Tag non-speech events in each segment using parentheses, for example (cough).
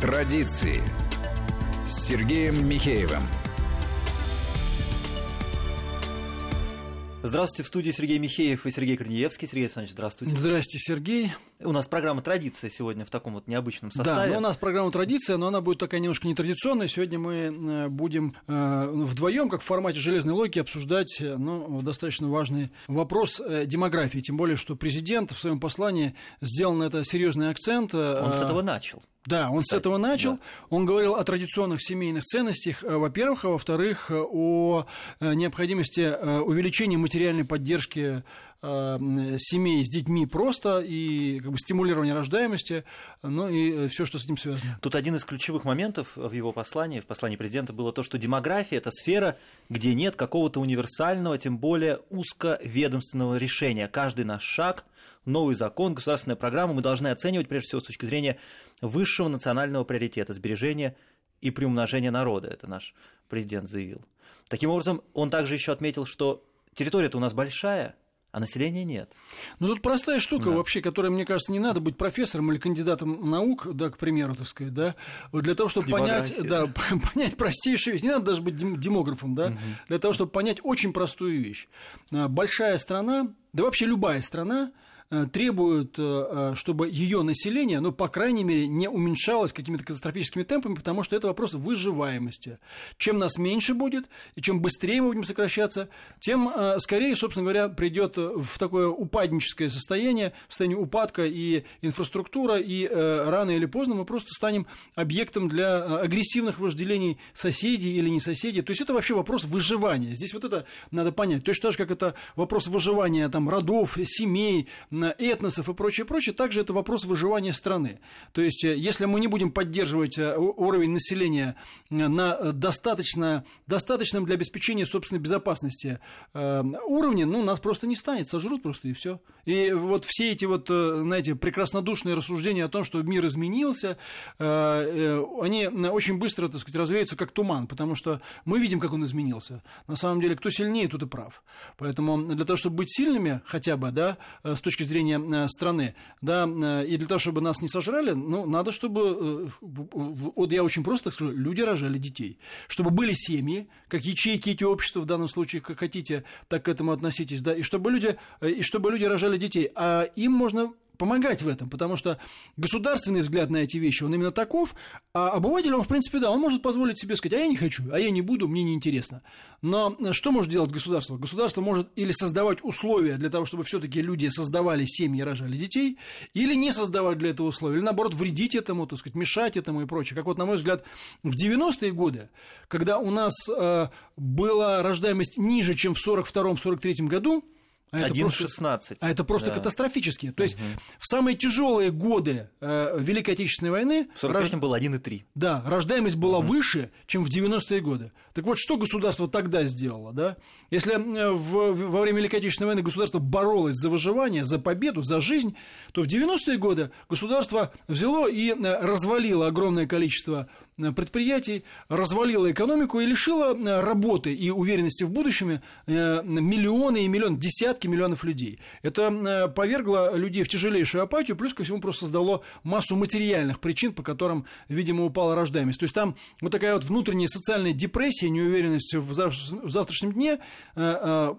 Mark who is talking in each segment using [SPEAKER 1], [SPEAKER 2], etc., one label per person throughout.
[SPEAKER 1] Традиции с Сергеем Михеевым.
[SPEAKER 2] Здравствуйте, в студии Сергей Михеев и Сергей Корнеевский. Сергей Александрович, здравствуйте.
[SPEAKER 3] Здрасте, Сергей.
[SPEAKER 2] У нас программа «Традиция» сегодня в таком вот необычном составе.
[SPEAKER 3] Да, но у нас программа «Традиция», но она будет такая немножко нетрадиционная. Сегодня мы э, будем э, вдвоем, как в формате железной логики, обсуждать э, ну, достаточно важный вопрос демографии. Тем более, что президент в своем послании сделал на это серьезный акцент.
[SPEAKER 2] Он с этого начал.
[SPEAKER 3] Да, он Кстати, с этого начал. Да. Он говорил о традиционных семейных ценностях, во-первых, а во-вторых, о необходимости увеличения материальной поддержки семей с детьми просто и как бы стимулирование рождаемости, ну и э, все, что с этим связано.
[SPEAKER 2] Тут один из ключевых моментов в его послании, в послании президента было то, что демография – это сфера, где нет какого-то универсального, тем более узковедомственного решения. Каждый наш шаг, новый закон, государственная программа мы должны оценивать прежде всего с точки зрения высшего национального приоритета – сбережения и приумножения народа. Это наш президент заявил. Таким образом, он также еще отметил, что территория-то у нас большая – а населения нет.
[SPEAKER 3] Ну, тут простая штука да. вообще, которая, мне кажется, не надо быть профессором или кандидатом наук, да, к примеру, так сказать, да, для того, чтобы понять, да, (laughs) понять простейшую вещь, не надо даже быть демографом, да, угу. для того, чтобы понять очень простую вещь. А, большая страна, да вообще любая страна, Э, требуют, э, э, чтобы ее население, ну, по крайней мере, не уменьшалось какими-то катастрофическими темпами, потому что это вопрос выживаемости. Чем нас меньше будет, и чем быстрее мы будем сокращаться, тем скорее, собственно говоря, придет в такое упадническое состояние, в состояние упадка и инфраструктура, и рано или поздно мы просто станем объектом для агрессивных вожделений соседей или не соседей. То есть это вообще вопрос выживания. Здесь вот это надо понять. Точно так же, как это вопрос выживания там, родов, семей, этносов и прочее, прочее, также это вопрос выживания страны. То есть, э, если мы не будем поддерживать э, уровень населения э, на достаточно, достаточном для обеспечения собственной безопасности уровне, ну, нас просто не станет, сожрут просто и все. И вот все эти вот, знаете, прекраснодушные рассуждения о том, что мир изменился, они очень быстро, так сказать, развеются как туман, потому что мы видим, как он изменился. На самом деле, кто сильнее, тот и прав. Поэтому для того, чтобы быть сильными хотя бы, да, с точки зрения э, страны, да, э, и для того, чтобы нас не сожрали, ну, надо, чтобы, э, вот я очень просто скажу, люди рожали детей, чтобы были семьи, как ячейки эти общества в данном случае, как хотите, так к этому относитесь, да, и чтобы люди, и чтобы люди рожали детей, а им можно помогать в этом, потому что государственный взгляд на эти вещи, он именно таков, а обыватель, он, в принципе, да, он может позволить себе сказать, а я не хочу, а я не буду, мне неинтересно. Но что может делать государство? Государство может или создавать условия для того, чтобы все таки люди создавали семьи, рожали детей, или не создавать для этого условия, или, наоборот, вредить этому, так сказать, мешать этому и прочее. Как вот, на мой взгляд, в 90-е годы, когда у нас э, была рождаемость ниже, чем в 42-43 году,
[SPEAKER 2] а 1,16.
[SPEAKER 3] А это просто да. катастрофически. То есть угу. в самые тяжелые годы э, Великой Отечественной войны...
[SPEAKER 2] В 43 рож... было 1,3.
[SPEAKER 3] Да, рождаемость была угу. выше, чем в 90-е годы. Так вот, что государство тогда сделало? Да? Если э, в, во время Великой Отечественной войны государство боролось за выживание, за победу, за жизнь, то в 90-е годы государство взяло и э, развалило огромное количество предприятий, развалила экономику и лишила э, работы и уверенности в будущем э, миллионы и миллион, десятки миллионов людей. Это повергло людей в тяжелейшую апатию, плюс ко всему просто создало массу материальных причин, по которым, видимо, упала рождаемость. То есть там вот такая вот внутренняя социальная депрессия, неуверенность в завтрашнем дне в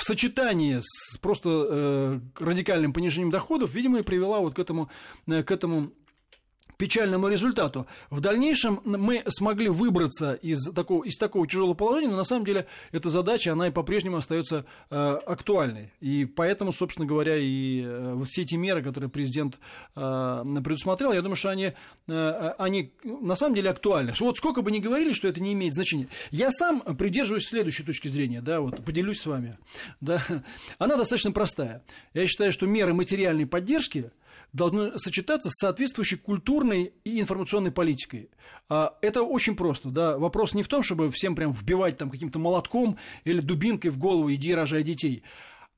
[SPEAKER 3] сочетании с просто радикальным понижением доходов, видимо, и привела вот к этому, к этому печальному результату. В дальнейшем мы смогли выбраться из такого, из такого тяжелого положения, но на самом деле эта задача, она и по-прежнему остается э, актуальной. И поэтому, собственно говоря, и э, все эти меры, которые президент э, предусмотрел, я думаю, что они, э, они на самом деле актуальны. Вот сколько бы ни говорили, что это не имеет значения. Я сам придерживаюсь следующей точки зрения, да, вот поделюсь с вами. Да. Она достаточно простая. Я считаю, что меры материальной поддержки должны сочетаться с соответствующей культурной и информационной политикой. А, это очень просто. Да? Вопрос не в том, чтобы всем прям вбивать там каким-то молотком или дубинкой в голову «иди рожай детей»,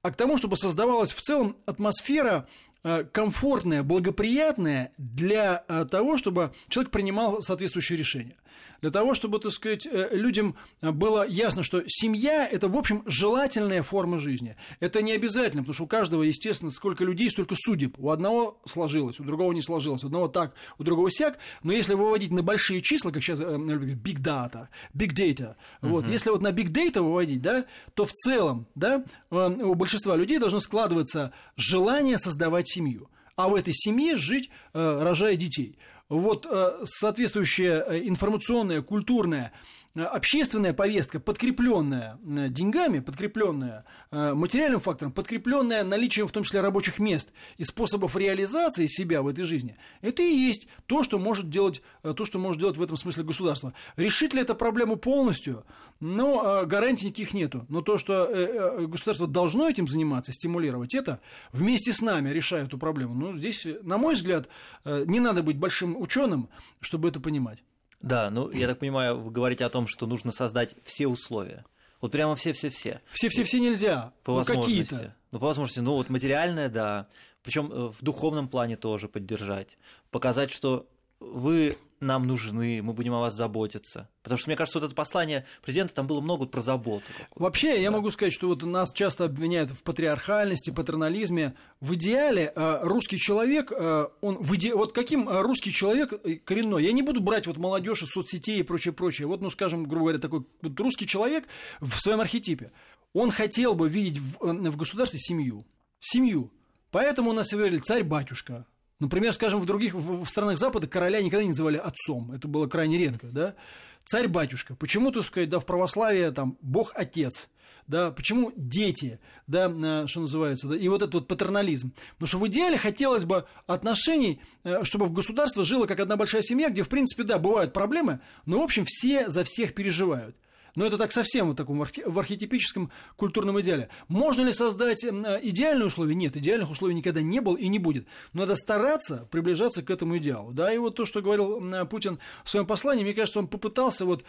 [SPEAKER 3] а к тому, чтобы создавалась в целом атмосфера э, комфортное, благоприятное для э, того, чтобы человек принимал соответствующее решение для того, чтобы, так сказать, э, людям было ясно, что семья – это, в общем, желательная форма жизни. Это не обязательно, потому что у каждого, естественно, сколько людей, столько судеб. У одного сложилось, у другого не сложилось, у одного так, у другого сяк. Но если выводить на большие числа, как сейчас э, big data, big data, uh-huh. вот, если вот на big data выводить, да, то в целом, да, э, у большинства людей должно складываться желание создавать семью а в этой семье жить, рожая детей вот э, соответствующая э, информационная, культурная общественная повестка, подкрепленная э, деньгами, подкрепленная э, материальным фактором, подкрепленная наличием в том числе рабочих мест и способов реализации себя в этой жизни, это и есть то, что может делать, то, что может делать в этом смысле государство. Решит ли это проблему полностью? Но гарантий никаких нету. Но то, что государство должно этим заниматься, стимулировать это, вместе с нами решая эту проблему. Ну, здесь, на мой взгляд, не надо быть большим ученым, чтобы это понимать.
[SPEAKER 2] Да, ну, я так понимаю, вы говорите о том, что нужно создать все условия. Вот прямо все-все-все.
[SPEAKER 3] Все-все-все нельзя.
[SPEAKER 2] По
[SPEAKER 3] ну,
[SPEAKER 2] возможности. Какие-то. Ну, по возможности. Ну, вот материальное, да. Причем э, в духовном плане тоже поддержать. Показать, что вы нам нужны, мы будем о вас заботиться. Потому что, мне кажется, вот это послание президента, там было много про заботу.
[SPEAKER 3] Вообще, да. я могу сказать, что вот нас часто обвиняют в патриархальности, патернализме. В идеале э, русский человек, э, он в иде... вот каким э, русский человек коренной, я не буду брать вот молодежь из соцсетей и прочее, прочее. Вот, ну, скажем, грубо говоря, такой вот русский человек в своем архетипе. Он хотел бы видеть в, в государстве семью. Семью. Поэтому у нас говорили царь-батюшка, Например, скажем, в других в странах Запада короля никогда не называли отцом. Это было крайне редко, да? Царь-батюшка. Почему, так сказать, да, в православии там Бог-отец? Да, почему дети, да, э, что называется, да, и вот этот вот патернализм. Потому что в идеале хотелось бы отношений, э, чтобы в государство жило как одна большая семья, где, в принципе, да, бывают проблемы, но, в общем, все за всех переживают. Но это так совсем в таком в архетипическом культурном идеале. Можно ли создать идеальные условия? Нет, идеальных условий никогда не было и не будет. Но надо стараться приближаться к этому идеалу. Да, и вот то, что говорил Путин в своем послании, мне кажется, он попытался вот э,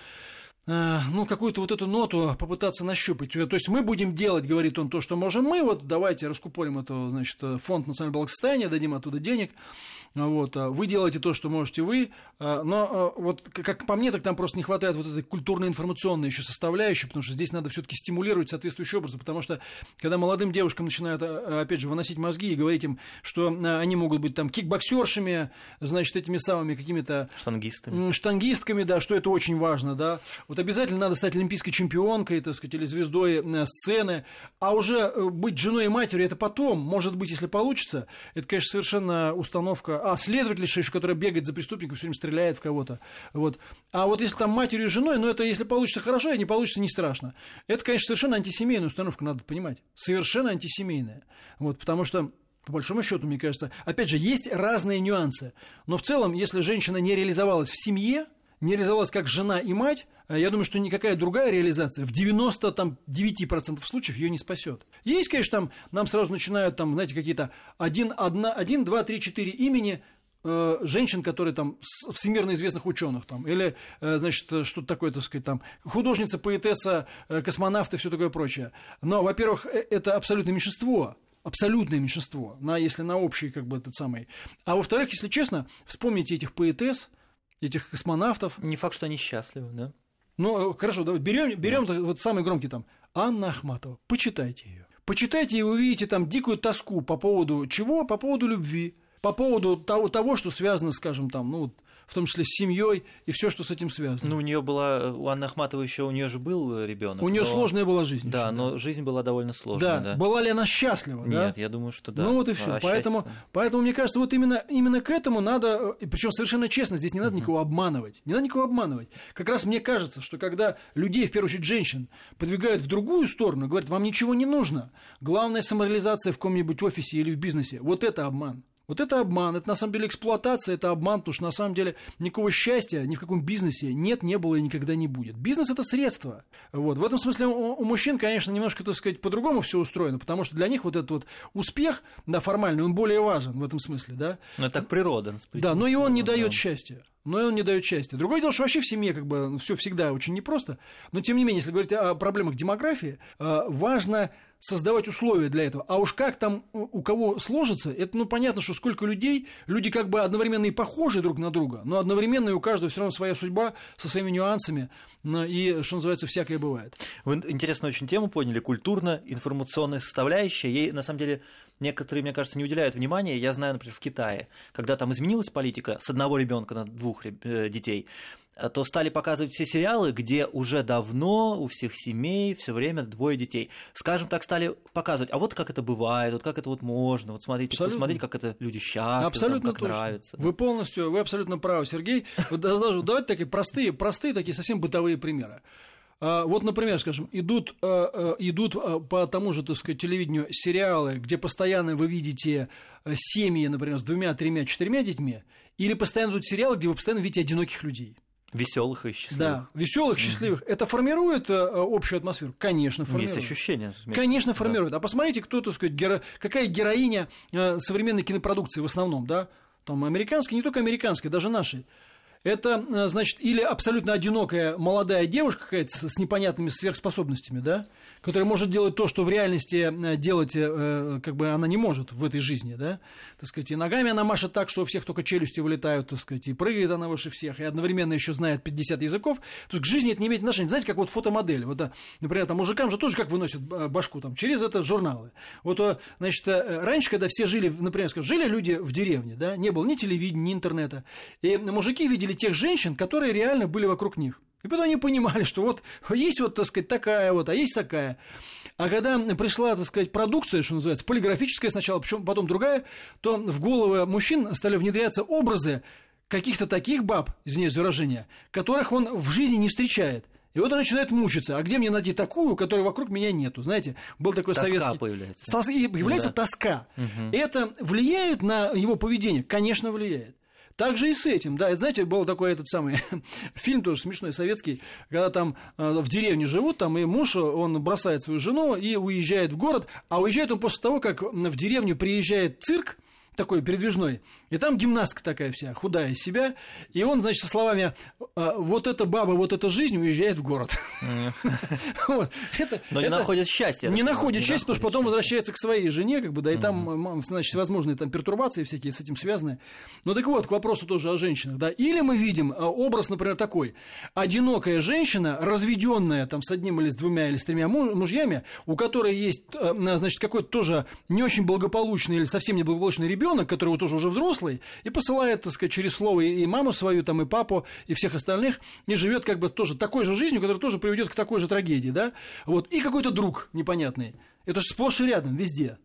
[SPEAKER 3] ну, какую-то вот эту ноту попытаться нащупать. То есть мы будем делать, говорит он, то, что можем мы, вот давайте раскупорим это, значит, фонд национального благосостояния, дадим оттуда денег, вот, а вы делаете то, что можете вы, а, но а, вот как по мне, так там просто не хватает вот этой культурно-информационной еще составляющей, потому что здесь надо все-таки стимулировать соответствующий образ, потому что когда молодым девушкам начинают, опять же, выносить мозги и говорить им, что они могут быть там кикбоксершами, значит, этими самыми какими-то...
[SPEAKER 2] Штангистами.
[SPEAKER 3] Штангистками, да, что это очень важно, да. Вот обязательно надо стать олимпийской чемпионкой, так сказать, или звездой э, сцены, а уже э, быть женой и матерью, это потом, может быть, если получится, это, конечно, совершенно установка а следовательша еще, которая бегает за преступником, все время стреляет в кого-то. Вот. А вот если там матерью и женой, ну это если получится хорошо, а не получится не страшно. Это, конечно, совершенно антисемейная установка, надо понимать. Совершенно антисемейная. Вот, потому что по большому счету, мне кажется, опять же, есть разные нюансы. Но в целом, если женщина не реализовалась в семье, не реализовалась как жена и мать, я думаю, что никакая другая реализация в 99% случаев ее не спасет. Есть, конечно, там нам сразу начинают, там, знаете, какие-то один, одна, один, два, три, четыре имени э, женщин, которые там всемирно известных ученых там, или, э, значит, что-то такое, так сказать, там, художница, поэтесса, э, космонавты, все такое прочее. Но, во-первых, э, это абсолютное меньшинство, абсолютное меньшинство, на, если на общий, как бы, этот самый. А во-вторых, если честно, вспомните этих поэтесс, этих космонавтов.
[SPEAKER 2] Не факт, что они счастливы, да?
[SPEAKER 3] Ну, хорошо, давай берем, берем да. вот самый громкий там. Анна Ахматова. Почитайте ее. Почитайте, и вы увидите там дикую тоску по поводу чего? По поводу любви. По поводу того, того что связано, скажем, там, ну, в том числе с семьей и все, что с этим связано.
[SPEAKER 2] Ну, у нее была, у Анны Ахматовой еще у нее же был ребенок.
[SPEAKER 3] У нее но... сложная была жизнь.
[SPEAKER 2] Да, но да. жизнь была довольно сложная. Да. да.
[SPEAKER 3] Была ли она счастлива?
[SPEAKER 2] Нет,
[SPEAKER 3] да?
[SPEAKER 2] я думаю, что да.
[SPEAKER 3] Ну вот и все. А поэтому, счастье... поэтому мне кажется, вот именно, именно к этому надо, причем совершенно честно, здесь не надо uh-huh. никого обманывать. Не надо никого обманывать. Как раз мне кажется, что когда людей, в первую очередь женщин, подвигают в другую сторону, говорят, вам ничего не нужно. Главная самореализация в каком-нибудь офисе или в бизнесе. Вот это обман. Вот это обман, это на самом деле эксплуатация, это обман, потому что на самом деле никакого счастья ни в каком бизнесе нет, не было и никогда не будет. Бизнес это средство. Вот. В этом смысле у, у мужчин, конечно, немножко, так сказать, по-другому все устроено, потому что для них вот этот вот успех, да, формальный, он более важен в этом смысле, да.
[SPEAKER 2] Но это так природа.
[SPEAKER 3] Да, но и он не да. дает счастья но и он не дает счастья. Другое дело, что вообще в семье как бы все всегда очень непросто. Но тем не менее, если говорить о проблемах демографии, э, важно создавать условия для этого. А уж как там у кого сложится, это ну понятно, что сколько людей, люди как бы одновременно и похожи друг на друга, но одновременно и у каждого все равно своя судьба со своими нюансами, и, что называется, всякое бывает.
[SPEAKER 2] Вы интересную очень тему поняли, культурно-информационная составляющая, ей на самом деле некоторые, мне кажется, не уделяют внимания. Я знаю, например, в Китае, когда там изменилась политика с одного ребенка на двух э, детей, э, то стали показывать все сериалы, где уже давно у всех семей все время двое детей. Скажем так, стали показывать, а вот как это бывает, вот как это вот можно, вот смотрите, абсолютно. посмотрите, как это люди счастливы, абсолютно там, как точно. нравится.
[SPEAKER 3] Вы полностью, вы абсолютно правы, Сергей. Вот давайте такие простые, простые такие совсем бытовые примеры. А, вот, например, скажем, идут, а, а, идут по тому же, так сказать, телевидению сериалы, где постоянно вы видите э, семьи, например, с двумя, тремя, четырьмя детьми, или постоянно идут сериалы, где вы постоянно видите одиноких людей.
[SPEAKER 2] Веселых и счастливых.
[SPEAKER 3] Да, веселых, счастливых. Mm-hmm. Это формирует э, общую атмосферу? Конечно, формирует.
[SPEAKER 2] Есть ощущение.
[SPEAKER 3] Конечно, формирует. Да. А посмотрите, кто, так сказать, геро... какая героиня э, современной кинопродукции в основном, да? Там американской, не только американской, даже нашей. Это, э, значит, или абсолютно одинокая молодая девушка какая-то с непонятными сверхспособностями, да, которая может делать то, что в реальности э, делать, э, как бы, она не может в этой жизни, да, так сказать, и ногами она машет так, что у всех только челюсти вылетают, так сказать, и прыгает она выше всех, и одновременно еще знает 50 языков, то есть к жизни это не имеет отношения, знаете, как вот фотомодель, вот, например, там мужикам же тоже как выносят башку, там, через это журналы, вот, значит, раньше, когда все жили, например, скажем, жили люди в деревне, да, не было ни телевидения, ни интернета, и мужики видели видели тех женщин, которые реально были вокруг них. И потом они понимали, что вот есть вот, так сказать, такая вот, а есть такая. А когда пришла, так сказать, продукция, что называется, полиграфическая сначала, причем потом другая, то в головы мужчин стали внедряться образы каких-то таких баб, извиняюсь за выражение, которых он в жизни не встречает. И вот он начинает мучиться. А где мне найти такую, которой вокруг меня нету? Знаете, был такой тоска советский...
[SPEAKER 2] появляется.
[SPEAKER 3] Тос... И появляется да. тоска. Угу. Это влияет на его поведение? Конечно, влияет. Так же и с этим, да, это, знаете, был такой этот самый (laughs) фильм тоже смешной советский, когда там э, в деревне живут, там и муж, он бросает свою жену и уезжает в город, а уезжает он после того, как в деревню приезжает цирк, такой передвижной. И там гимнастка такая вся, худая из себя. И он, значит, со словами «А, «вот эта баба, вот эта жизнь» уезжает в город. (laughs)
[SPEAKER 2] Но не находит счастья.
[SPEAKER 3] Не находит счастья, потому что потом возвращается к своей жене, как бы, да, и там, значит, возможные там пертурбации всякие с этим связаны. Ну так вот, к вопросу тоже о женщинах, да. Или мы видим а, образ, например, такой. Одинокая женщина, разведенная там с одним или с двумя или с тремя мужьями, у которой есть, а, значит, какой-то тоже не очень благополучный или совсем не благополучный ребенок, ребенок, который вот тоже уже взрослый, и посылает, так сказать, через слово и маму свою, там, и папу, и всех остальных, и живет как бы тоже такой же жизнью, которая тоже приведет к такой же трагедии, да, вот, и какой-то друг непонятный. Это же сплошь и рядом, везде.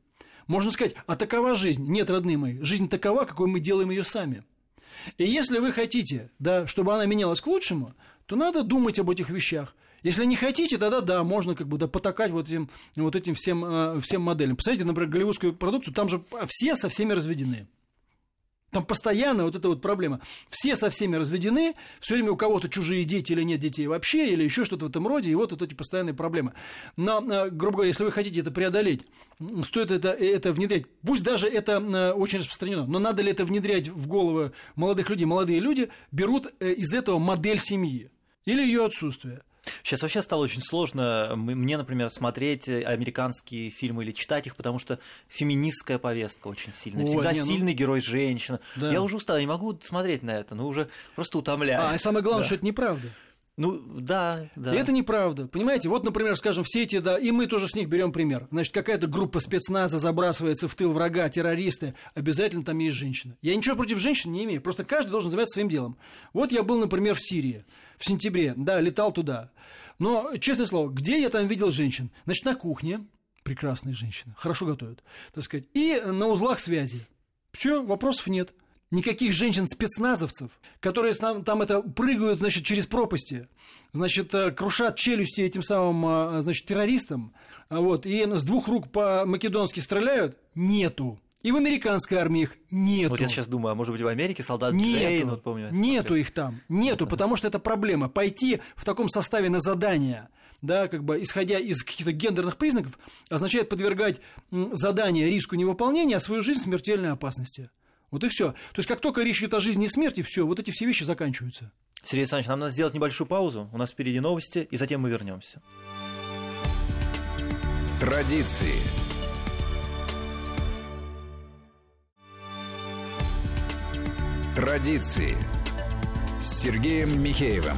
[SPEAKER 3] Можно сказать, а такова жизнь? Нет, родные мои, жизнь такова, какой мы делаем ее сами. И если вы хотите, да, чтобы она менялась к лучшему, то надо думать об этих вещах – если не хотите, тогда да, можно как бы да, потакать вот этим, вот этим всем, э, всем моделям. Посмотрите, например, голливудскую продукцию, там же все со всеми разведены. Там постоянно вот эта вот проблема. Все со всеми разведены, все время у кого-то чужие дети или нет детей вообще, или еще что-то в этом роде, и вот, вот эти постоянные проблемы. Но, э, грубо говоря, если вы хотите это преодолеть, стоит это, это внедрять. Пусть даже это э, очень распространено, но надо ли это внедрять в головы молодых людей? Молодые люди берут из этого модель семьи или ее отсутствие.
[SPEAKER 2] Сейчас вообще стало очень сложно мне, например, смотреть американские фильмы или читать их, потому что феминистская повестка очень сильная. Ой, Всегда не, ну... сильный герой женщина. Да. Я уже устал, не могу смотреть на это, ну уже просто утомляюсь.
[SPEAKER 3] А, и самое главное, да. что это неправда.
[SPEAKER 2] Ну, да, да.
[SPEAKER 3] И это неправда. Понимаете, вот, например, скажем, все эти, да, и мы тоже с них берем пример. Значит, какая-то группа спецназа забрасывается в тыл врага, террористы, обязательно там есть женщина. Я ничего против женщин не имею, просто каждый должен заниматься своим делом. Вот я был, например, в Сирии в сентябре, да, летал туда. Но, честное слово, где я там видел женщин? Значит, на кухне, прекрасные женщины, хорошо готовят, так сказать, и на узлах связи. Все, вопросов нет. Никаких женщин-спецназовцев, которые там, там это прыгают, значит, через пропасти, значит, э, крушат челюсти этим самым, э, значит, террористам, вот, и с двух рук по-македонски стреляют, нету. И в американской армии их нету.
[SPEAKER 2] Вот я сейчас думаю, а может быть в Америке солдат
[SPEAKER 3] нету,
[SPEAKER 2] Джейн, вот
[SPEAKER 3] помню, Нету их там, нету, это... потому что это проблема. Пойти в таком составе на задание, да, как бы исходя из каких-то гендерных признаков, означает подвергать задание риску невыполнения, а свою жизнь смертельной опасности. Вот и все. То есть, как только речь идет о жизни и смерти, все, вот эти все вещи заканчиваются.
[SPEAKER 2] Сергей Александрович, нам надо сделать небольшую паузу. У нас впереди новости, и затем мы вернемся.
[SPEAKER 1] Традиции. Традиции с Сергеем Михеевым.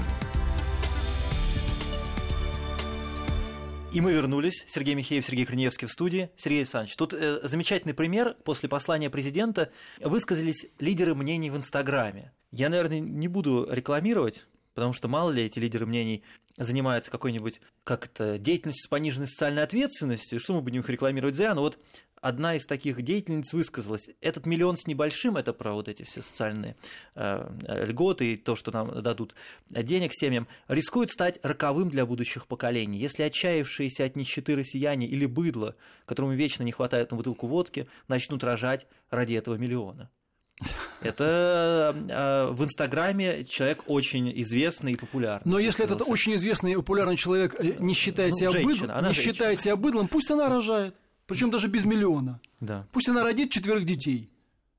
[SPEAKER 2] И мы вернулись. Сергей Михеев, Сергей Корнеевский в студии. Сергей Александрович, тут э, замечательный пример. После послания президента высказались лидеры мнений в Инстаграме. Я, наверное, не буду рекламировать, потому что мало ли эти лидеры мнений занимаются какой-нибудь как-то деятельностью с пониженной социальной ответственностью, что мы будем их рекламировать зря, но вот одна из таких деятельниц высказалась. Этот миллион с небольшим, это про вот эти все социальные э, льготы и то, что нам дадут денег семьям, рискует стать роковым для будущих поколений. Если отчаявшиеся от нищеты россияне или быдло, которому вечно не хватает на бутылку водки, начнут рожать ради этого миллиона. Это э, в Инстаграме человек очень известный и популярный.
[SPEAKER 3] Но если этот очень известный и популярный человек э, не считает, ну, себя, женщина, быдлом, не считает себя быдлом, пусть она рожает. Причем даже без миллиона.
[SPEAKER 2] Да.
[SPEAKER 3] Пусть она родит четверых детей.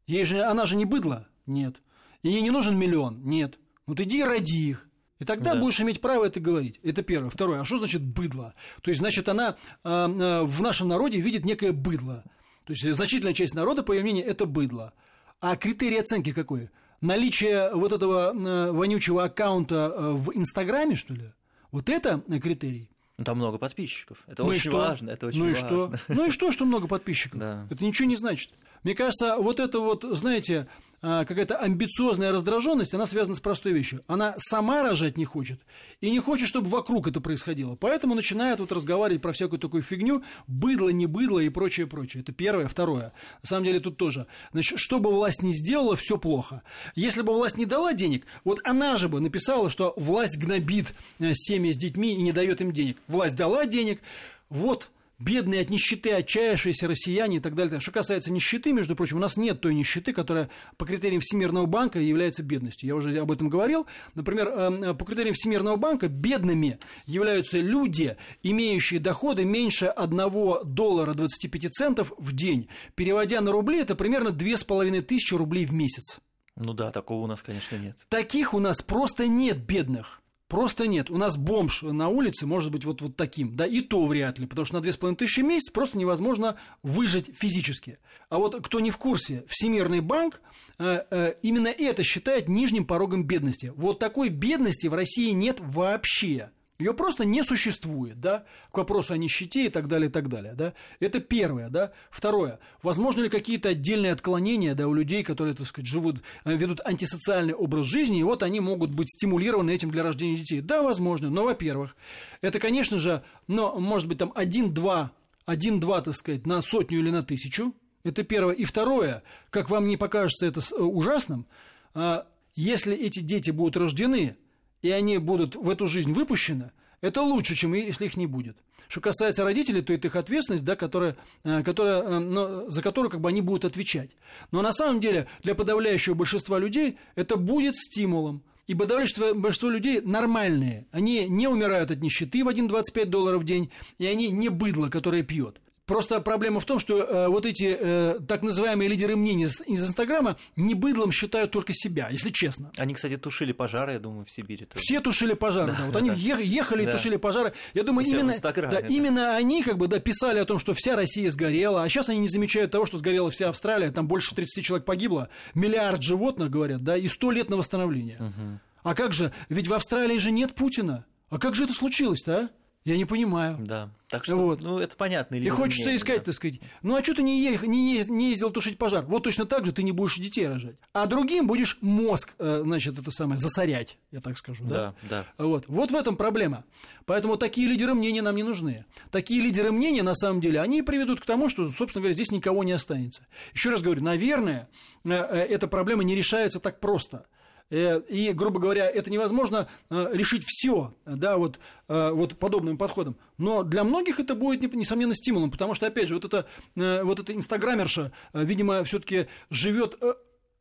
[SPEAKER 3] Ей же, она же не быдло? Нет. И ей не нужен миллион? Нет. Ну ты иди и роди их. И тогда да. будешь иметь право это говорить. Это первое. Второе. А что значит быдло? То есть, значит, она э, э, в нашем народе видит некое быдло. То есть, значительная часть народа, по ее мнению, это быдло. А критерий оценки какой? Наличие вот этого э, вонючего аккаунта в Инстаграме, что ли? Вот это критерий.
[SPEAKER 2] Ну, там много подписчиков. Это ну очень что? важно. Это очень
[SPEAKER 3] ну и
[SPEAKER 2] важно.
[SPEAKER 3] что? Ну и что, что много подписчиков? Да. Это ничего не значит. Мне кажется, вот это вот, знаете, какая-то амбициозная раздраженность, она связана с простой вещью. Она сама рожать не хочет и не хочет, чтобы вокруг это происходило. Поэтому начинает вот разговаривать про всякую такую фигню, быдло, не быдло и прочее, прочее. Это первое. Второе. На самом деле тут тоже. Значит, что бы власть не сделала, все плохо. Если бы власть не дала денег, вот она же бы написала, что власть гнобит э, семьи с детьми и не дает им денег. Власть дала денег, вот бедные от нищеты, отчаявшиеся россияне и так далее. Что касается нищеты, между прочим, у нас нет той нищеты, которая по критериям Всемирного банка является бедностью. Я уже об этом говорил. Например, эм, по критериям Всемирного банка бедными являются люди, имеющие доходы меньше 1 доллара 25 центов в день. Переводя на рубли, это примерно 2500 рублей в месяц.
[SPEAKER 2] Ну да, такого у нас, конечно, нет.
[SPEAKER 3] Таких у нас просто нет бедных. Просто нет. У нас бомж на улице может быть вот, вот таким. Да и то вряд ли, потому что на 2500 в месяц просто невозможно выжить физически. А вот кто не в курсе, Всемирный банк э, э, именно это считает нижним порогом бедности. Вот такой бедности в России нет вообще. Ее просто не существует, да, к вопросу о нищете и так далее, и так далее, да. Это первое, да. Второе, возможно ли какие-то отдельные отклонения, да, у людей, которые, так сказать, живут, э, ведут антисоциальный образ жизни, и вот они могут быть стимулированы этим для рождения детей. Да, возможно, но, во-первых, это, конечно же, но, может быть, там один-два, один-два, так сказать, на сотню или на тысячу, это первое. И второе, как вам не покажется это э, ужасным, а, если эти дети будут рождены и они будут в эту жизнь выпущены, это лучше, чем если их не будет. Что касается родителей, то это их ответственность, да, которая, э, которая, но, за которую как бы, они будут отвечать. Но на самом деле для подавляющего большинства людей это будет стимулом. И подавляющее большинство людей нормальные. Они не умирают от нищеты в 1,25 долларов в день, и они не быдло, которое пьет. Просто проблема в том, что э, вот эти э, так называемые лидеры мнений из, из Инстаграма не быдлом считают только себя, если честно.
[SPEAKER 2] Они, кстати, тушили пожары, я думаю, в Сибири.
[SPEAKER 3] Тоже. Все тушили пожары, да. да. Вот они ехали да. и тушили пожары. Я думаю, именно, да, да. именно они как бы да, писали о том, что вся Россия сгорела, а сейчас они не замечают того, что сгорела вся Австралия, там больше 30 человек погибло, миллиард животных, говорят, да, и 100 лет на восстановление. Угу. А как же, ведь в Австралии же нет Путина. А как же это случилось-то, а? Я не понимаю.
[SPEAKER 2] Да. Так что, вот. ну, это понятно.
[SPEAKER 3] И хочется мнение, искать, да. так сказать, ну, а что ты не, ех, не, не ездил тушить пожар? Вот точно так же ты не будешь детей рожать. А другим будешь мозг, э, значит, это самое, засорять, я так скажу, да?
[SPEAKER 2] Да,
[SPEAKER 3] да. Вот. вот в этом проблема. Поэтому такие лидеры мнения нам не нужны. Такие лидеры мнения, на самом деле, они приведут к тому, что, собственно говоря, здесь никого не останется. Еще раз говорю, наверное, э, э, эта проблема не решается так просто. Э, и, грубо говоря, это невозможно э, решить все, да, вот, э, вот подобным подходом. Но для многих это будет, несомненно, стимулом, потому что, опять же, вот эта, вот эта инстаграмерша, видимо, все-таки живет,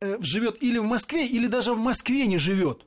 [SPEAKER 3] живет или в Москве, или даже в Москве не живет.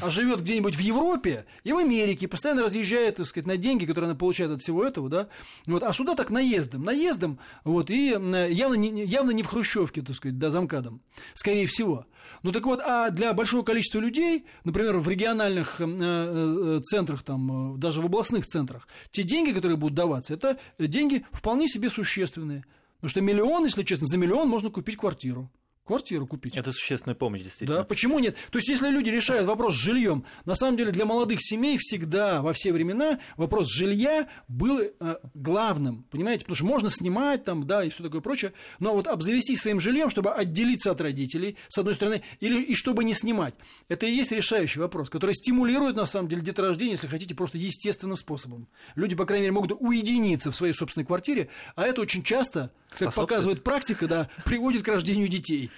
[SPEAKER 3] А живет где-нибудь в Европе и в Америке, постоянно разъезжает, так сказать, на деньги, которые она получает от всего этого, да, вот, а сюда так наездом, наездом, вот, и явно не, явно не в Хрущевке, так сказать, да, замкадом, скорее всего. Ну так вот, а для большого количества людей, например, в региональных э, э, центрах, там, э, даже в областных центрах, те деньги, которые будут даваться, это деньги вполне себе существенные. Потому что миллион, если честно, за миллион можно купить квартиру квартиру купить.
[SPEAKER 2] Это существенная помощь, действительно.
[SPEAKER 3] Да, почему нет? То есть, если люди решают вопрос с жильем, на самом деле для молодых семей всегда, во все времена, вопрос жилья был э, главным, понимаете? Потому что можно снимать там, да, и все такое прочее, но вот обзавестись своим жильем, чтобы отделиться от родителей, с одной стороны, или и чтобы не снимать, это и есть решающий вопрос, который стимулирует, на самом деле, деторождение, если хотите, просто естественным способом. Люди, по крайней мере, могут уединиться в своей собственной квартире, а это очень часто, как показывает практика, да, (laughs) приводит к рождению детей.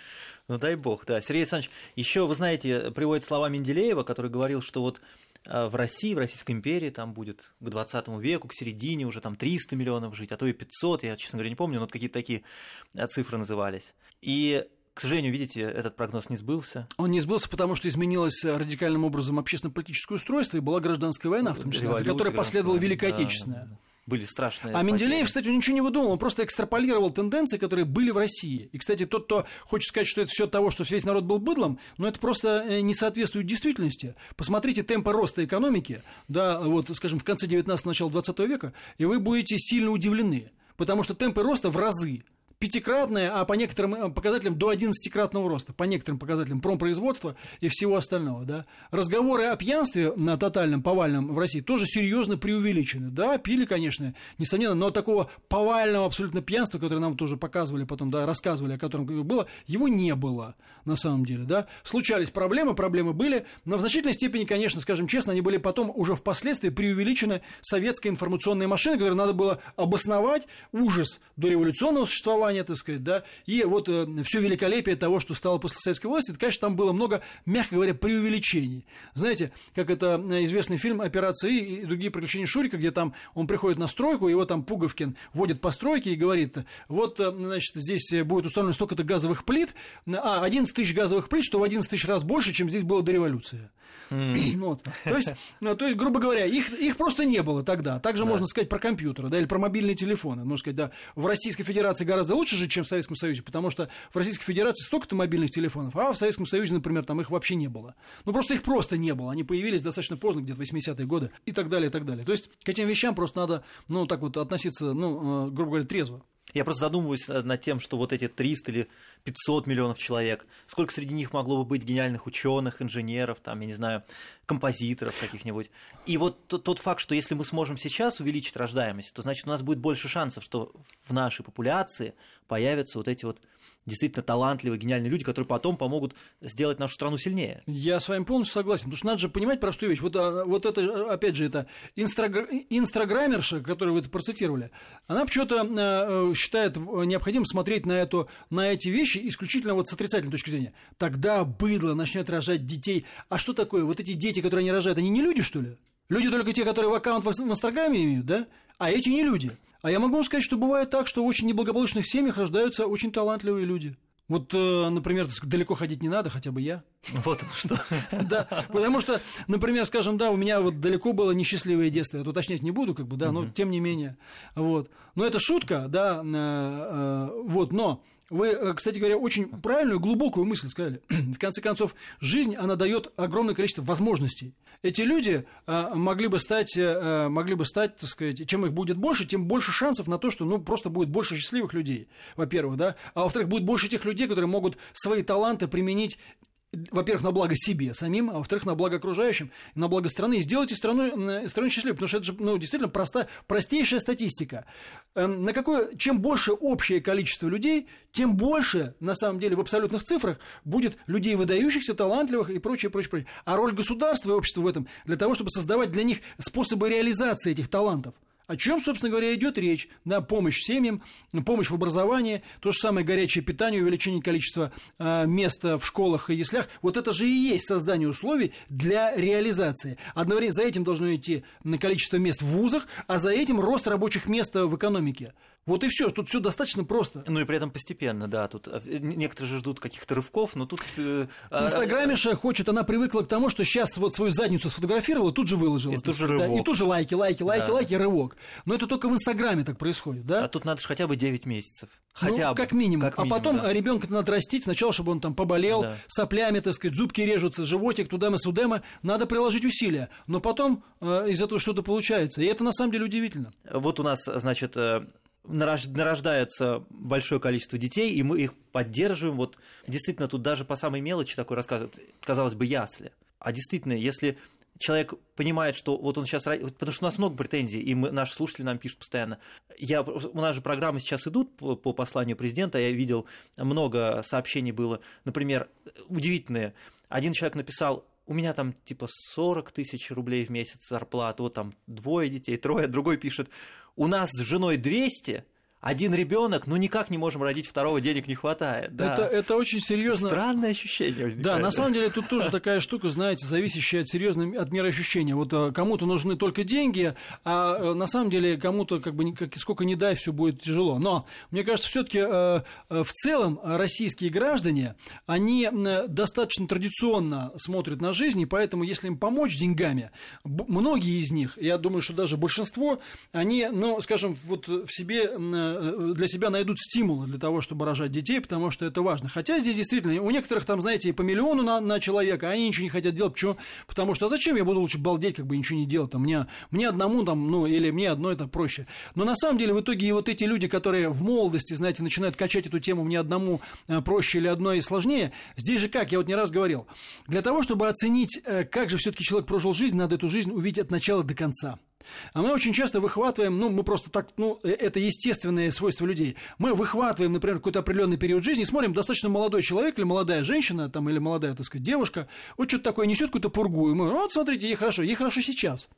[SPEAKER 2] Ну дай бог, да. Сергей Александрович, еще, вы знаете, приводит слова Менделеева, который говорил, что вот э, в России, в Российской империи там будет к 20 веку, к середине уже там 300 миллионов жить, а то и 500, я, честно говоря, не помню, но вот какие-то такие э, цифры назывались. И к сожалению, видите, этот прогноз не сбылся.
[SPEAKER 3] Он не сбылся, потому что изменилось радикальным образом общественно-политическое устройство, и была гражданская война, в том числе, за которой последовала Великая да, Отечественная. Да
[SPEAKER 2] были страшные.
[SPEAKER 3] А Менделеев, кстати, он ничего не выдумал, он просто экстраполировал тенденции, которые были в России. И, кстати, тот, кто хочет сказать, что это все того, что весь народ был быдлом, но это просто э, не соответствует действительности. Посмотрите темпы роста экономики, да, вот, скажем, в конце 19-го, начала 20 века, и вы будете сильно удивлены. Потому что темпы роста в разы пятикратное, а по некоторым э, показателям до одиннадцатикратного роста, по некоторым показателям промпроизводства и всего остального. Да. Разговоры о пьянстве на тотальном, повальном в России тоже серьезно преувеличены. Да, пили, конечно, несомненно, но такого повального абсолютно пьянства, которое нам тоже показывали потом, да, рассказывали, о котором было, его не было на самом деле. Да. Случались проблемы, проблемы были, но в значительной степени, конечно, скажем честно, они были потом уже впоследствии преувеличены советской информационной машиной, которой надо было обосновать ужас дореволюционного существования существования, так сказать, да, и вот э, все великолепие того, что стало после советской власти, это, конечно, там было много, мягко говоря, преувеличений. Знаете, как это э, известный фильм «Операция И» и другие приключения Шурика, где там он приходит на стройку, его там Пуговкин водит по стройке и говорит, вот, э, значит, здесь будет установлено столько-то газовых плит, а, 11 тысяч газовых плит, что в 11 тысяч раз больше, чем здесь было до революции. Mm. (clears throat) Вот. То, есть, ну, то есть, грубо говоря, их, их просто не было тогда. Также да. можно сказать про компьютеры, да, или про мобильные телефоны. Можно сказать, да, в Российской Федерации гораздо лучше жить, чем в Советском Союзе, потому что в Российской Федерации столько-то мобильных телефонов, а в Советском Союзе, например, там их вообще не было. Ну, просто их просто не было. Они появились достаточно поздно, где-то 80-е годы и так далее, и так далее. То есть к этим вещам просто надо, ну, так вот относиться, ну, э, грубо говоря, трезво.
[SPEAKER 2] Я просто задумываюсь над тем, что вот эти 300 или 500 миллионов человек, сколько среди них могло бы быть гениальных ученых, инженеров, там, я не знаю, композиторов каких-нибудь. И вот тот факт, что если мы сможем сейчас увеличить рождаемость, то значит у нас будет больше шансов, что в нашей популяции появятся вот эти вот действительно талантливые, гениальные люди, которые потом помогут сделать нашу страну сильнее.
[SPEAKER 3] Я с вами полностью согласен, потому что надо же понимать простую вещь. Вот, а, вот это, опять же, это инстаграмерша, которую вы процитировали, она почему-то э, считает необходимым смотреть на, эту, на эти вещи исключительно вот с отрицательной точки зрения. Тогда быдло начнет рожать детей. А что такое? Вот эти дети, которые они рожают, они не люди, что ли? Люди только те, которые в аккаунт в Инстаграме имеют, да? А эти не люди. А я могу вам сказать, что бывает так, что в очень неблагополучных семьях рождаются очень талантливые люди. Вот, э, например, далеко ходить не надо, хотя бы я.
[SPEAKER 2] Вот что. (laughs)
[SPEAKER 3] Да, потому что, например, скажем, да, у меня вот далеко было несчастливое детство, я тут уточнять не буду, как бы, да, но тем не менее, вот. Но это шутка, да, э, э, вот, но вы, э, кстати говоря, очень правильную, глубокую мысль сказали. (clears throat) В конце концов, жизнь, она дает огромное количество возможностей. Эти люди э, могли бы стать, э, могли бы стать, так сказать, чем их будет больше, тем больше шансов на то, что, ну, просто будет больше счастливых людей, во-первых, да, а во-вторых, будет больше тех людей, которые могут свои таланты применить во-первых, на благо себе самим, а во-вторых, на благо окружающим, на благо страны, и сделайте страну, страну счастливой, потому что это же ну, действительно проста, простейшая статистика. Эм, на какое, чем больше общее количество людей, тем больше, на самом деле, в абсолютных цифрах будет людей выдающихся, талантливых и прочее, прочее, прочее. А роль государства и общества в этом для того, чтобы создавать для них способы реализации этих талантов – о чем, собственно говоря, идет речь? Да, помощь семьям, помощь в образовании, то же самое горячее питание, увеличение количества э, мест в школах и яслях. Вот это же и есть создание условий для реализации. Одновременно за этим должно идти на количество мест в вузах, а за этим рост рабочих мест в экономике. Вот и все, тут все достаточно просто.
[SPEAKER 2] Ну и при этом постепенно, да. Тут э, некоторые же ждут каких-то рывков, но тут. Э,
[SPEAKER 3] в Инстаграме же хочет, она привыкла к тому, что сейчас вот свою задницу сфотографировала, тут же выложила.
[SPEAKER 2] И тут же рывок.
[SPEAKER 3] Да, и тут же лайки, лайки, лайки, да. лайки, рывок. Но это только в Инстаграме так происходит, да?
[SPEAKER 2] А тут надо же хотя бы 9 месяцев.
[SPEAKER 3] Ну, хотя
[SPEAKER 2] ну,
[SPEAKER 3] бы. Как минимум. Как минимум а потом да. ребенка надо растить сначала, чтобы он там поболел, да. соплями, так сказать, зубки режутся, животик, туда судема. Надо приложить усилия. Но потом э, из этого что-то получается. И это на самом деле удивительно.
[SPEAKER 2] Вот у нас, значит, э, нарождается большое количество детей, и мы их поддерживаем. Вот действительно, тут даже по самой мелочи такой рассказывают, казалось бы, ясли. А действительно, если человек понимает, что вот он сейчас... Потому что у нас много претензий, и мы, наши слушатели нам пишут постоянно. Я, у нас же программы сейчас идут по, по посланию президента, я видел много сообщений было, например, удивительные. Один человек написал, у меня там типа 40 тысяч рублей в месяц зарплата, вот там двое детей, трое, другой пишет, у нас с женой 200, один ребенок, ну никак не можем родить второго, денег не хватает. Да.
[SPEAKER 3] Это, это очень серьезно.
[SPEAKER 2] Странное ощущение возникает.
[SPEAKER 3] Да, на самом деле тут тоже такая штука, знаете, зависящая от серьезной от меры ощущения. Вот э, кому-то нужны только деньги, а э, на самом деле кому-то как бы как, сколько не дай, все будет тяжело. Но мне кажется, все-таки э, в целом российские граждане, они достаточно традиционно смотрят на жизнь, и поэтому, если им помочь деньгами, многие из них, я думаю, что даже большинство, они, ну, скажем, вот в себе Э, для себя найдут стимулы для того, чтобы рожать детей, потому что это важно. Хотя здесь действительно, у некоторых там, знаете, и по миллиону на, на человека, а они ничего не хотят делать. Почему? Потому что а зачем я буду лучше балдеть, как бы ничего не делать? Там, мне, мне одному там, ну, или мне одно это проще. Но на самом деле в итоге и вот эти люди, которые в молодости, знаете, начинают качать эту тему мне одному э, проще или одно и сложнее, здесь же как, я вот не раз говорил, для того, чтобы оценить, э, как же все-таки человек прожил жизнь, надо эту жизнь увидеть от начала до конца. А мы очень часто выхватываем, ну, мы просто так, ну, э, это естественные свойства людей. Мы выхватываем, например, какой-то определенный период жизни, смотрим, достаточно молодой человек или молодая женщина, там, или молодая, так сказать, девушка, вот что-то такое несет какую-то пургу, и мы, вот, смотрите, ей хорошо, ей хорошо сейчас.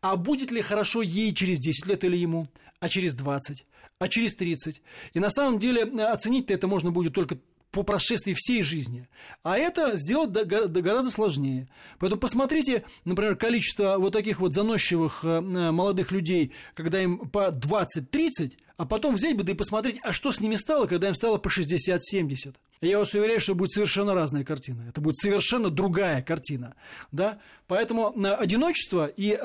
[SPEAKER 3] А будет ли хорошо ей через 10 лет или ему, а через 20, а через 30? И на самом деле э, оценить-то это можно будет только по прошествии всей жизни. А это сделать гораздо сложнее. Поэтому посмотрите, например, количество вот таких вот заносчивых э, молодых людей, когда им по 20-30, а потом взять бы да и посмотреть, а что с ними стало, когда им стало по 60-70. Я вас уверяю, что будет совершенно разная картина. Это будет совершенно другая картина. Да? Поэтому э, одиночество и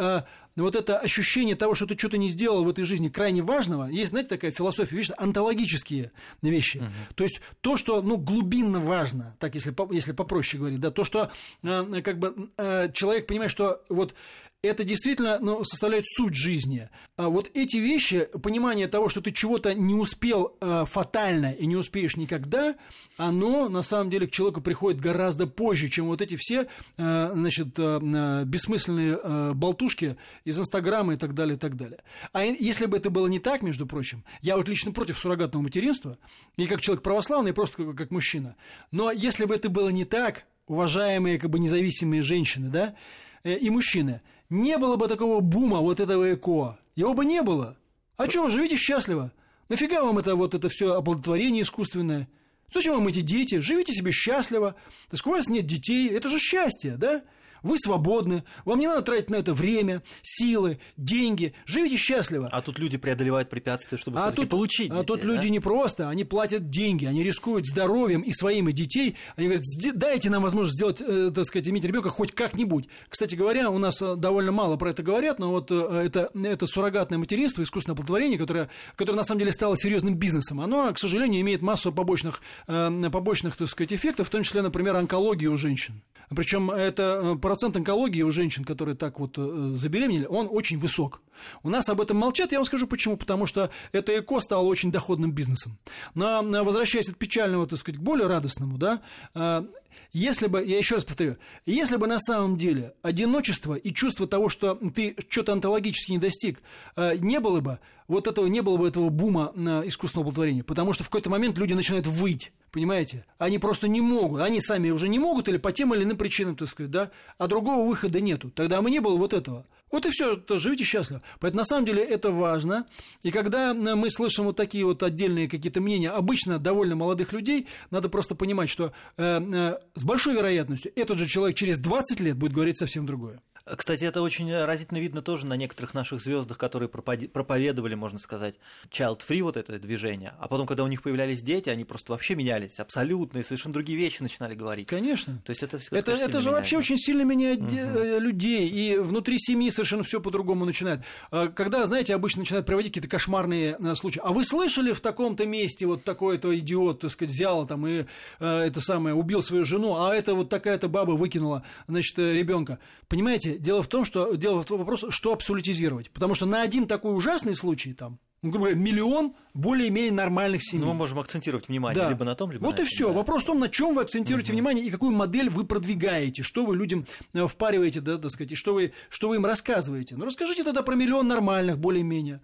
[SPEAKER 3] а, вот это ощущение того, что ты что-то не сделал в этой жизни крайне важного, есть, знаете, такая философия, вещи, антологические вещи. Угу. То есть то, что ну, глубинно важно, так если, если попроще говорить, да, то, что а, как бы а, человек понимает, что вот это действительно ну, составляет суть жизни. А вот эти вещи, понимание того, что ты чего-то не успел э, фатально и не успеешь никогда, оно на самом деле к человеку приходит гораздо позже, чем вот эти все э, значит, э, бессмысленные э, болтушки из Инстаграма и так далее, и так далее. А если бы это было не так, между прочим, я вот лично против суррогатного материнства, и как человек православный, и просто как, как мужчина, но если бы это было не так, уважаемые как бы независимые женщины, да, э, и мужчины – не было бы такого бума вот этого ЭКО. Его бы не было. А что, живите счастливо? Нафига вам это вот это все оплодотворение искусственное? Зачем вам эти дети? Живите себе счастливо. Так у вас нет детей. Это же счастье, да? Вы свободны, вам не надо тратить на это время, силы, деньги, живите счастливо.
[SPEAKER 2] А тут люди преодолевают препятствия, чтобы а тут, получить
[SPEAKER 3] А тут да? люди не просто, они платят деньги, они рискуют здоровьем и своим, и детей. Они говорят, дайте нам возможность сделать, э, так сказать, иметь ребенка хоть как-нибудь. Кстати говоря, у нас э, довольно мало про это говорят, но вот э, это, это суррогатное материнство, искусственное оплодотворение, которое, которое на самом деле стало серьезным бизнесом, оно, к сожалению, имеет массу побочных, побочных так сказать, эффектов, в том числе, например, онкологии у женщин. Причем это процент онкологии у женщин, которые так вот э, забеременели, он очень высок. У нас об этом молчат, я вам скажу почему. Потому что это ЭКО стало очень доходным бизнесом. Но возвращаясь от печального, так сказать, к более радостному, да, э, если бы, я еще раз повторю, если бы на самом деле одиночество и чувство того, что ты что-то онтологически не достиг, э, не было бы, вот этого не было бы этого бума на искусственное оплодотворение. Потому что в какой-то момент люди начинают выть, понимаете? Они просто не могут, они сами уже не могут или по тем или иным причинам, так сказать, да, а другого выхода нету. Тогда мы не было вот этого. Вот и все, живите счастливо. Поэтому на самом деле это важно. И когда мы слышим вот такие вот отдельные какие-то мнения, обычно довольно молодых людей, надо просто понимать, что э, э, с большой вероятностью этот же человек через 20 лет будет говорить совсем другое.
[SPEAKER 2] Кстати, это очень разительно видно тоже на некоторых наших звездах, которые проповедовали, можно сказать, child-free вот это движение. А потом, когда у них появлялись дети, они просто вообще менялись абсолютно, и совершенно другие вещи начинали говорить.
[SPEAKER 3] Конечно.
[SPEAKER 2] То есть это все
[SPEAKER 3] Это, это же вообще очень сильно меняет угу. людей, и внутри семьи совершенно все по-другому начинает. А когда, знаете, обычно начинают проводить какие-то кошмарные э, случаи. А вы слышали в таком-то месте вот такой-то идиот, так сказать, взял там и э, это самое, убил свою жену, а это вот такая-то баба выкинула, значит, ребенка. Понимаете, дело в том, что дело в том вопрос, что абсолютизировать. Потому что на один такой ужасный случай там, ну, грубо говоря, миллион более-менее нормальных семей.
[SPEAKER 2] Ну, мы можем акцентировать внимание да. либо на том, либо
[SPEAKER 3] вот
[SPEAKER 2] на
[SPEAKER 3] Вот и все. Да. Вопрос в том, на чем вы акцентируете угу. внимание и какую модель вы продвигаете, что вы людям э, впариваете, да, так сказать, и что вы, что вы им рассказываете. Ну, расскажите тогда про миллион нормальных более-менее.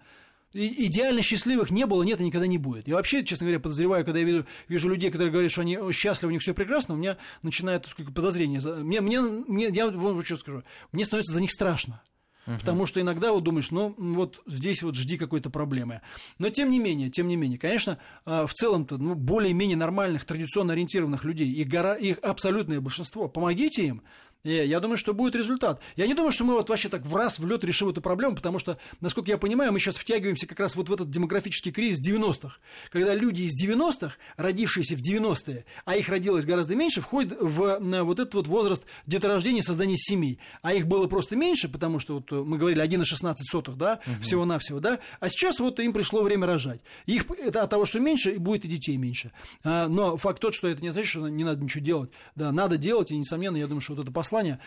[SPEAKER 3] Идеально счастливых не было, нет и никогда не будет. Я вообще, честно говоря, подозреваю, когда я вижу, вижу людей, которые говорят, что они счастливы, у них все прекрасно, у меня начинает так сказать, подозрение. Мне, мне, мне, я вот что скажу, мне становится за них страшно. Потому что иногда вот думаешь, ну вот здесь вот жди какой-то проблемы. Но тем не менее, тем не менее, конечно, а, в целом-то ну, более-менее нормальных, традиционно ориентированных людей, их, гора, их абсолютное большинство, помогите им, я думаю, что будет результат. Я не думаю, что мы вот вообще так в раз, в лед решим эту проблему, потому что, насколько я понимаю, мы сейчас втягиваемся как раз вот в этот демографический кризис 90-х, когда люди из 90-х, родившиеся в 90-е, а их родилось гораздо меньше, входят в вот этот вот возраст деторождения и создания семей. А их было просто меньше, потому что вот мы говорили 1,16, да, угу. всего-навсего, да, а сейчас вот им пришло время рожать. Их, это от того, что меньше, будет и детей меньше. А, но факт тот, что это не значит, что не надо ничего делать. Да, надо делать, и, несомненно, я думаю, что вот это послание,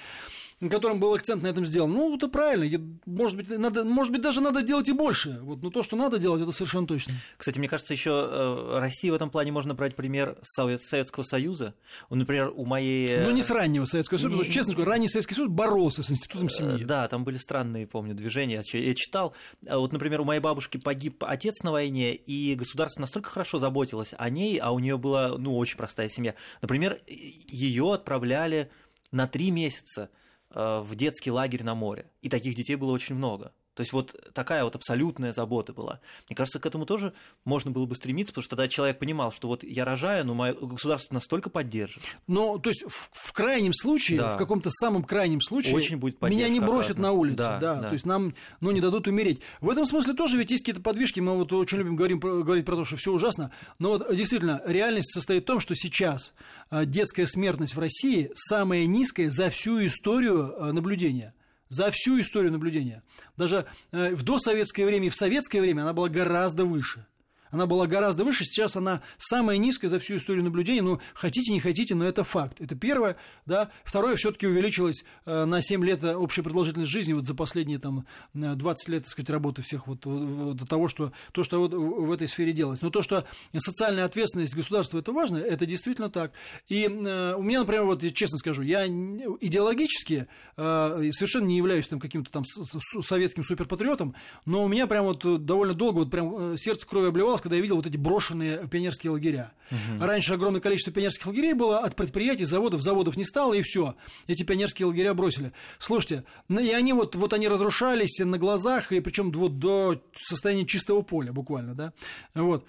[SPEAKER 3] на котором был акцент на этом сделан. Ну, это правильно. Может быть, надо, может быть, даже надо делать и больше. Вот, но то, что надо делать, это совершенно точно.
[SPEAKER 2] Кстати, мне кажется, еще э, России в этом плане можно брать пример Советского Союза. Например, у моей...
[SPEAKER 3] Ну, не с раннего Советского Союза, не... потому что, честно скажу, ранний Советский Союз боролся с институтом семьи.
[SPEAKER 2] Да, там были странные, помню, движения. Я читал. Вот, например, у моей бабушки погиб отец на войне, и государство настолько хорошо заботилось о ней, а у нее была, ну, очень простая семья. Например, ее отправляли на три месяца э, в детский лагерь на море. И таких детей было очень много. То есть вот такая вот абсолютная забота была. Мне кажется, к этому тоже можно было бы стремиться, потому что тогда человек понимал, что вот я рожаю, но мое государство настолько поддержит.
[SPEAKER 3] Ну, то есть в, в крайнем случае, да. в каком-то самом крайнем случае,
[SPEAKER 2] Очень будет
[SPEAKER 3] меня не бросят на улицу, да, да, да, то есть нам ну, не дадут умереть. В этом смысле тоже ведь есть какие-то подвижки, мы вот очень любим говорим, говорить про то, что все ужасно, но вот действительно реальность состоит в том, что сейчас а, детская смертность в России самая низкая за всю историю а, наблюдения за всю историю наблюдения. Даже э, в досоветское время и в советское время она была гораздо выше она была гораздо выше, сейчас она самая низкая за всю историю наблюдения, ну, хотите, не хотите, но это факт. Это первое, да. Второе, все таки увеличилась э, на 7 лет общая продолжительность жизни вот за последние там 20 лет, так сказать, работы всех вот, до того, что то, что вот в этой сфере делалось. Но то, что социальная ответственность государства, это важно, это действительно так. И э, у меня, например, вот, честно скажу, я идеологически э, совершенно не являюсь там каким-то там советским суперпатриотом, но у меня прям вот довольно долго вот прям сердце крови обливалось, когда я видел вот эти брошенные пионерские лагеря. Угу. Раньше огромное количество пионерских лагерей было от предприятий, заводов, заводов не стало, и все. Эти пионерские лагеря бросили. Слушайте, ну, и они вот, вот они разрушались на глазах, и причем вот до состояния чистого поля буквально, да. Вот.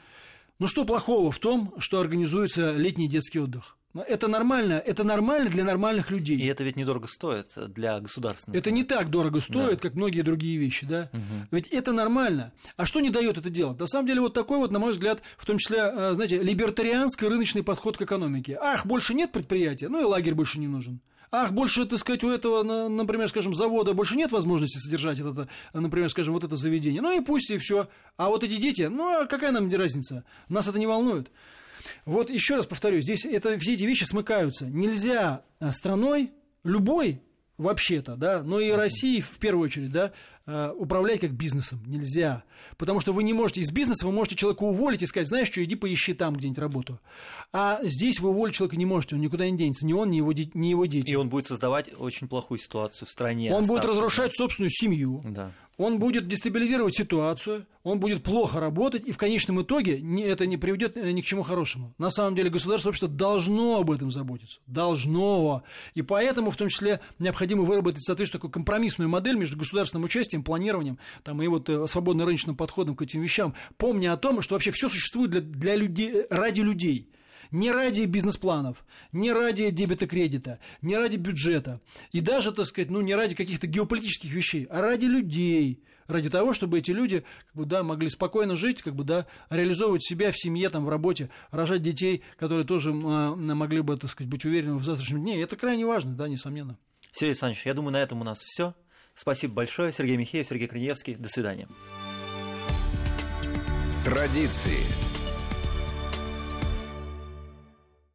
[SPEAKER 3] Ну что плохого в том, что организуется летний детский отдых? Это нормально, это нормально для нормальных людей.
[SPEAKER 2] И это ведь недорого стоит для государственных.
[SPEAKER 3] Это не так дорого стоит, да. как многие другие вещи, да? Угу. Ведь это нормально. А что не дает это делать? На самом деле вот такой вот, на мой взгляд, в том числе, э, знаете, либертарианский рыночный подход к экономике. Ах, больше нет предприятия, ну и лагерь больше не нужен. Ах, больше, так сказать, у этого, например, скажем, завода больше нет возможности содержать это, например, скажем, вот это заведение. Ну и пусть и все. А вот эти дети, ну а какая нам разница? Нас это не волнует. Вот еще раз повторю, здесь это, все эти вещи смыкаются. Нельзя а, страной любой вообще-то, да, но и России в первую очередь, да, а, управлять как бизнесом нельзя. Потому что вы не можете из бизнеса, вы можете человека уволить и сказать, знаешь что, иди поищи там где-нибудь работу. А здесь вы уволить человека не можете, он никуда не денется, ни он, ни его, ни его дети.
[SPEAKER 2] И он будет создавать очень плохую ситуацию в стране.
[SPEAKER 3] Он будет разрушать собственную семью.
[SPEAKER 2] Да
[SPEAKER 3] он будет дестабилизировать ситуацию, он будет плохо работать, и в конечном итоге это не приведет э, ни к чему хорошему. На самом деле государство общество должно об этом заботиться. Должно. И поэтому, в том числе, необходимо выработать, соответственно, такую компромиссную модель между государственным участием, планированием там, и вот э, свободно рыночным подходом к этим вещам, помня о том, что вообще все существует для, для людей, ради людей. Не ради бизнес-планов, не ради дебета кредита, не ради бюджета. И даже, так сказать, ну, не ради каких-то геополитических вещей, а ради людей. Ради того, чтобы эти люди как бы, да, могли спокойно жить, как бы, да, реализовывать себя в семье, там, в работе, рожать детей, которые тоже э, могли бы, так сказать, быть уверены в завтрашнем дне. И это крайне важно, да, несомненно.
[SPEAKER 2] Сергей Александрович, я думаю, на этом у нас все. Спасибо большое. Сергей Михеев, Сергей Криневский. До свидания.
[SPEAKER 1] Традиции.